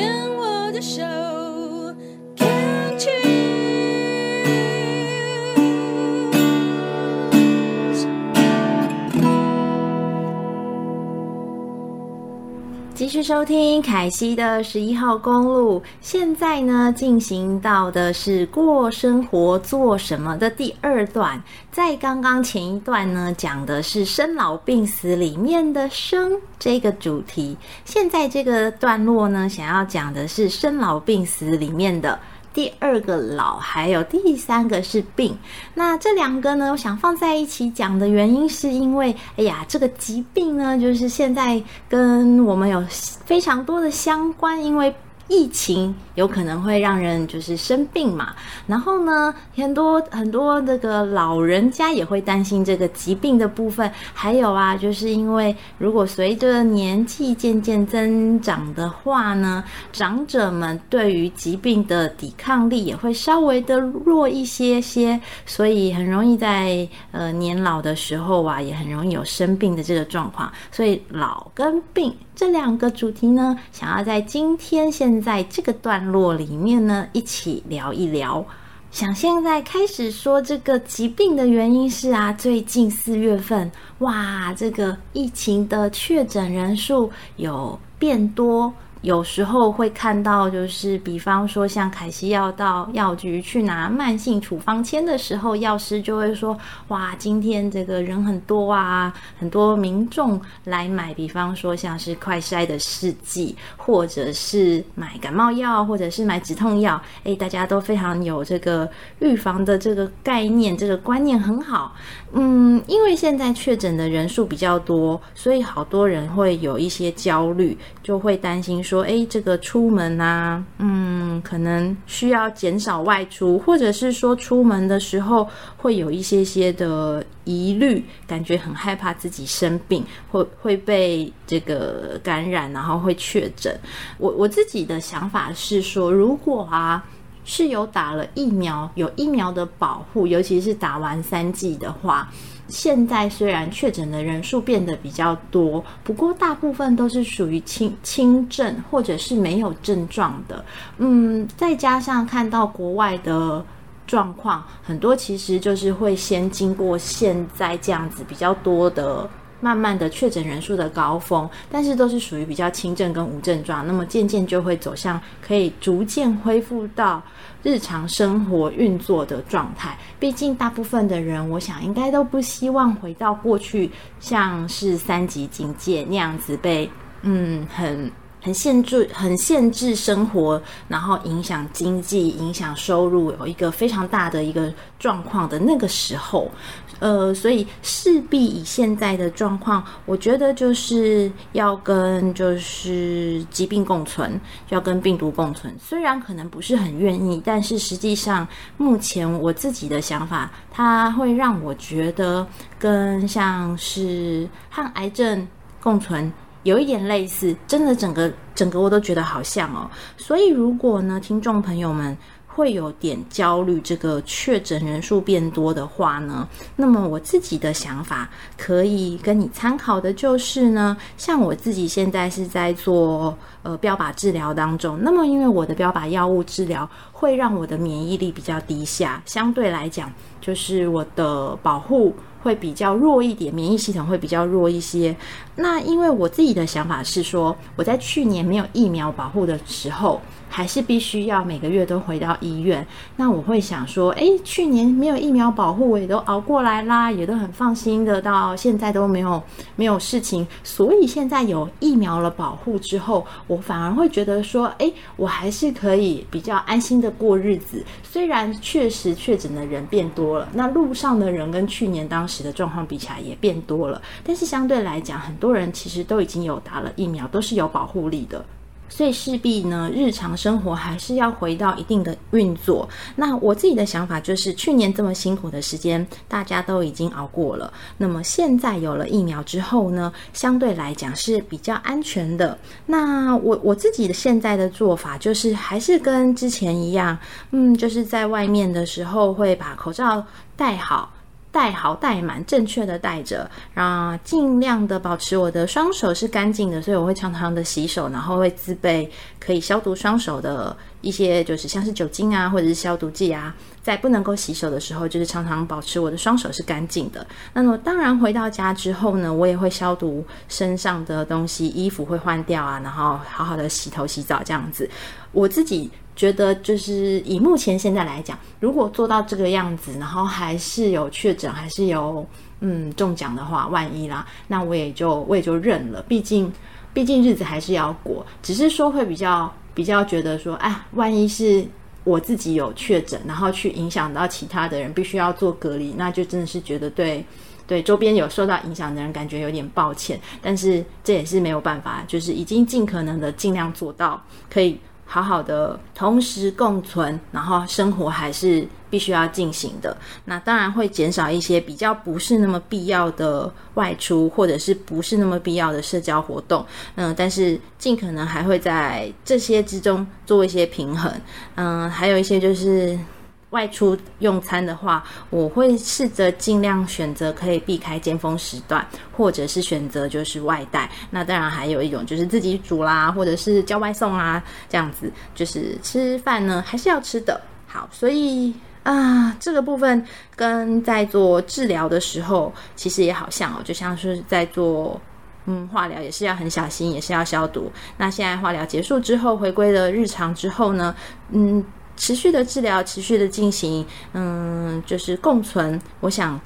牵我的手。继续收听凯西的十一号公路。现在呢，进行到的是过生活做什么的第二段。在刚刚前一段呢，讲的是生老病死里面的“生”这个主题。现在这个段落呢，想要讲的是生老病死里面的。第二个老，还有第三个是病。那这两个呢，我想放在一起讲的原因，是因为，哎呀，这个疾病呢，就是现在跟我们有非常多的相关，因为。疫情有可能会让人就是生病嘛，然后呢，很多很多这个老人家也会担心这个疾病的部分，还有啊，就是因为如果随着年纪渐渐增长的话呢，长者们对于疾病的抵抗力也会稍微的弱一些些，所以很容易在呃年老的时候啊，也很容易有生病的这个状况，所以老跟病。这两个主题呢，想要在今天现在这个段落里面呢，一起聊一聊。想现在开始说这个疾病的原因是啊，最近四月份，哇，这个疫情的确诊人数有变多。有时候会看到，就是比方说，像凯西要到药局去拿慢性处方签的时候，药师就会说：“哇，今天这个人很多啊，很多民众来买。比方说，像是快筛的试剂，或者是买感冒药，或者是买止痛药。诶，大家都非常有这个预防的这个概念，这个观念很好。嗯，因为现在确诊的人数比较多，所以好多人会有一些焦虑，就会担心。说哎，这个出门啊，嗯，可能需要减少外出，或者是说出门的时候会有一些些的疑虑，感觉很害怕自己生病，会会被这个感染，然后会确诊。我我自己的想法是说，如果啊是有打了疫苗，有疫苗的保护，尤其是打完三剂的话。现在虽然确诊的人数变得比较多，不过大部分都是属于轻轻症或者是没有症状的。嗯，再加上看到国外的状况，很多其实就是会先经过现在这样子比较多的。慢慢的确诊人数的高峰，但是都是属于比较轻症跟无症状，那么渐渐就会走向可以逐渐恢复到日常生活运作的状态。毕竟大部分的人，我想应该都不希望回到过去像是三级警戒那样子被嗯很很限制、很限制生活，然后影响经济、影响收入，有一个非常大的一个状况的那个时候。呃，所以势必以现在的状况，我觉得就是要跟就是疾病共存，要跟病毒共存。虽然可能不是很愿意，但是实际上目前我自己的想法，它会让我觉得跟像是和癌症共存有一点类似，真的整个整个我都觉得好像哦。所以如果呢，听众朋友们。会有点焦虑，这个确诊人数变多的话呢，那么我自己的想法可以跟你参考的就是呢，像我自己现在是在做呃标靶治疗当中，那么因为我的标靶药物治疗会让我的免疫力比较低下，相对来讲就是我的保护会比较弱一点，免疫系统会比较弱一些。那因为我自己的想法是说，我在去年没有疫苗保护的时候。还是必须要每个月都回到医院。那我会想说，哎，去年没有疫苗保护，我也都熬过来啦，也都很放心的，到现在都没有没有事情。所以现在有疫苗了保护之后，我反而会觉得说，哎，我还是可以比较安心的过日子。虽然确实确诊的人变多了，那路上的人跟去年当时的状况比起来也变多了，但是相对来讲，很多人其实都已经有打了疫苗，都是有保护力的。所以势必呢，日常生活还是要回到一定的运作。那我自己的想法就是，去年这么辛苦的时间，大家都已经熬过了。那么现在有了疫苗之后呢，相对来讲是比较安全的。那我我自己的现在的做法就是，还是跟之前一样，嗯，就是在外面的时候会把口罩戴好。戴好戴满，正确的戴着，然后尽量的保持我的双手是干净的，所以我会常常的洗手，然后会自备可以消毒双手的一些，就是像是酒精啊，或者是消毒剂啊，在不能够洗手的时候，就是常常保持我的双手是干净的。那么当然回到家之后呢，我也会消毒身上的东西，衣服会换掉啊，然后好好的洗头洗澡这样子，我自己。觉得就是以目前现在来讲，如果做到这个样子，然后还是有确诊，还是有嗯中奖的话，万一啦，那我也就我也就认了。毕竟毕竟日子还是要过，只是说会比较比较觉得说，哎，万一是我自己有确诊，然后去影响到其他的人，必须要做隔离，那就真的是觉得对对周边有受到影响的人感觉有点抱歉。但是这也是没有办法，就是已经尽可能的尽量做到可以。好好的同时共存，然后生活还是必须要进行的。那当然会减少一些比较不是那么必要的外出，或者是不是那么必要的社交活动。嗯，但是尽可能还会在这些之中做一些平衡。嗯，还有一些就是。外出用餐的话，我会试着尽量选择可以避开尖峰时段，或者是选择就是外带。那当然还有一种就是自己煮啦，或者是叫外送啊，这样子就是吃饭呢还是要吃的。好，所以啊，这个部分跟在做治疗的时候其实也好像哦，就像是在做嗯化疗，也是要很小心，也是要消毒。那现在化疗结束之后，回归了日常之后呢，嗯。持续的治疗，持续的进行，嗯，就是共存。我想，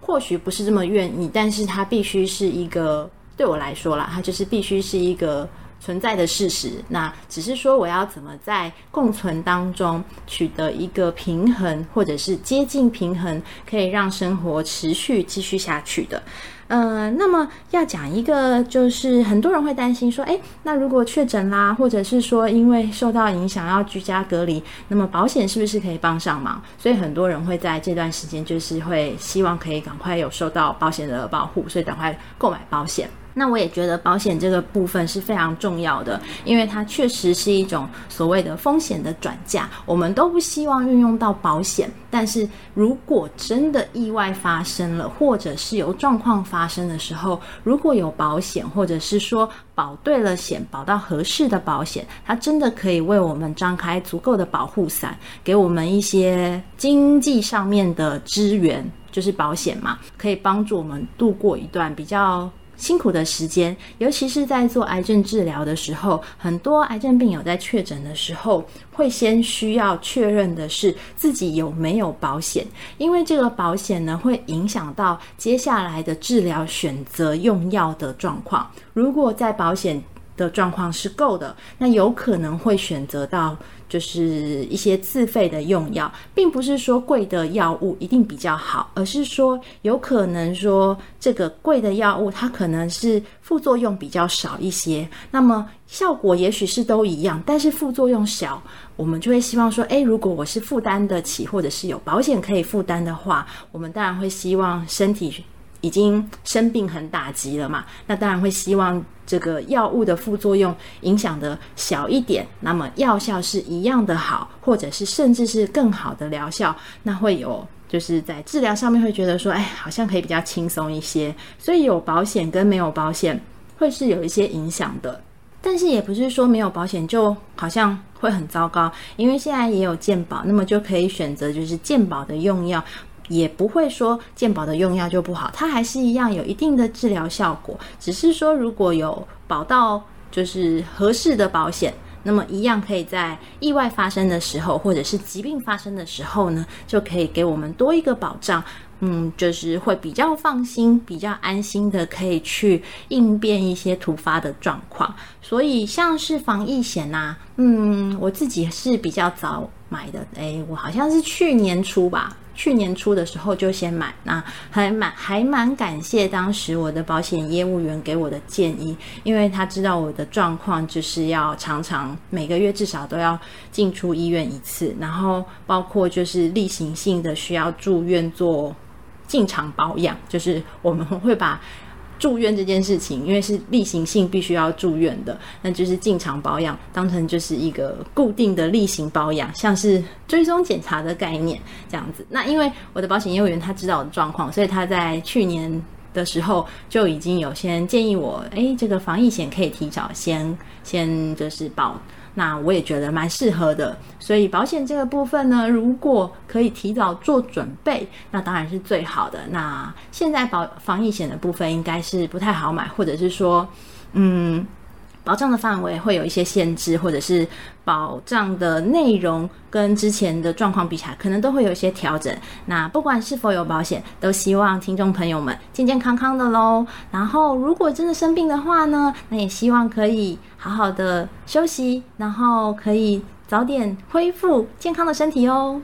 或许不是这么愿意，但是它必须是一个对我来说啦，它就是必须是一个存在的事实。那只是说，我要怎么在共存当中取得一个平衡，或者是接近平衡，可以让生活持续继续下去的。呃，那么要讲一个，就是很多人会担心说，诶，那如果确诊啦，或者是说因为受到影响要居家隔离，那么保险是不是可以帮上忙？所以很多人会在这段时间，就是会希望可以赶快有受到保险的保护，所以赶快购买保险。那我也觉得保险这个部分是非常重要的，因为它确实是一种所谓的风险的转嫁。我们都不希望运用到保险，但是如果真的意外发生了，或者是有状况发生的时候，如果有保险，或者是说保对了险，保到合适的保险，它真的可以为我们张开足够的保护伞，给我们一些经济上面的支援，就是保险嘛，可以帮助我们度过一段比较。辛苦的时间，尤其是在做癌症治疗的时候，很多癌症病友在确诊的时候，会先需要确认的是自己有没有保险，因为这个保险呢，会影响到接下来的治疗选择用药的状况。如果在保险的状况是够的，那有可能会选择到。就是一些自费的用药，并不是说贵的药物一定比较好，而是说有可能说这个贵的药物它可能是副作用比较少一些，那么效果也许是都一样，但是副作用小，我们就会希望说，诶，如果我是负担得起，或者是有保险可以负担的话，我们当然会希望身体。已经生病很打击了嘛，那当然会希望这个药物的副作用影响的小一点，那么药效是一样的好，或者是甚至是更好的疗效，那会有就是在治疗上面会觉得说，哎，好像可以比较轻松一些。所以有保险跟没有保险会是有一些影响的，但是也不是说没有保险就好像会很糟糕，因为现在也有健保，那么就可以选择就是健保的用药。也不会说健保的用药就不好，它还是一样有一定的治疗效果。只是说如果有保到就是合适的保险，那么一样可以在意外发生的时候，或者是疾病发生的时候呢，就可以给我们多一个保障。嗯，就是会比较放心、比较安心的，可以去应变一些突发的状况。所以像是防疫险呐、嗯，我自己是比较早买的。诶，我好像是去年初吧。去年初的时候就先买，那还蛮还蛮感谢当时我的保险业务员给我的建议，因为他知道我的状况就是要常常每个月至少都要进出医院一次，然后包括就是例行性的需要住院做进场保养，就是我们会把住院这件事情，因为是例行性必须要住院的，那就是进场保养，当成就是一个固定的例行保养，像是追踪检查的概念这样子。那因为我的保险业务员他知道我的状况，所以他在去年的时候就已经有先建议我，诶，这个防疫险可以提早先先就是保。那我也觉得蛮适合的，所以保险这个部分呢，如果可以提早做准备，那当然是最好的。那现在保防疫险的部分应该是不太好买，或者是说，嗯。保障的范围会有一些限制，或者是保障的内容跟之前的状况比起来，可能都会有一些调整。那不管是否有保险，都希望听众朋友们健健康康的喽。然后，如果真的生病的话呢，那也希望可以好好的休息，然后可以早点恢复健康的身体哦。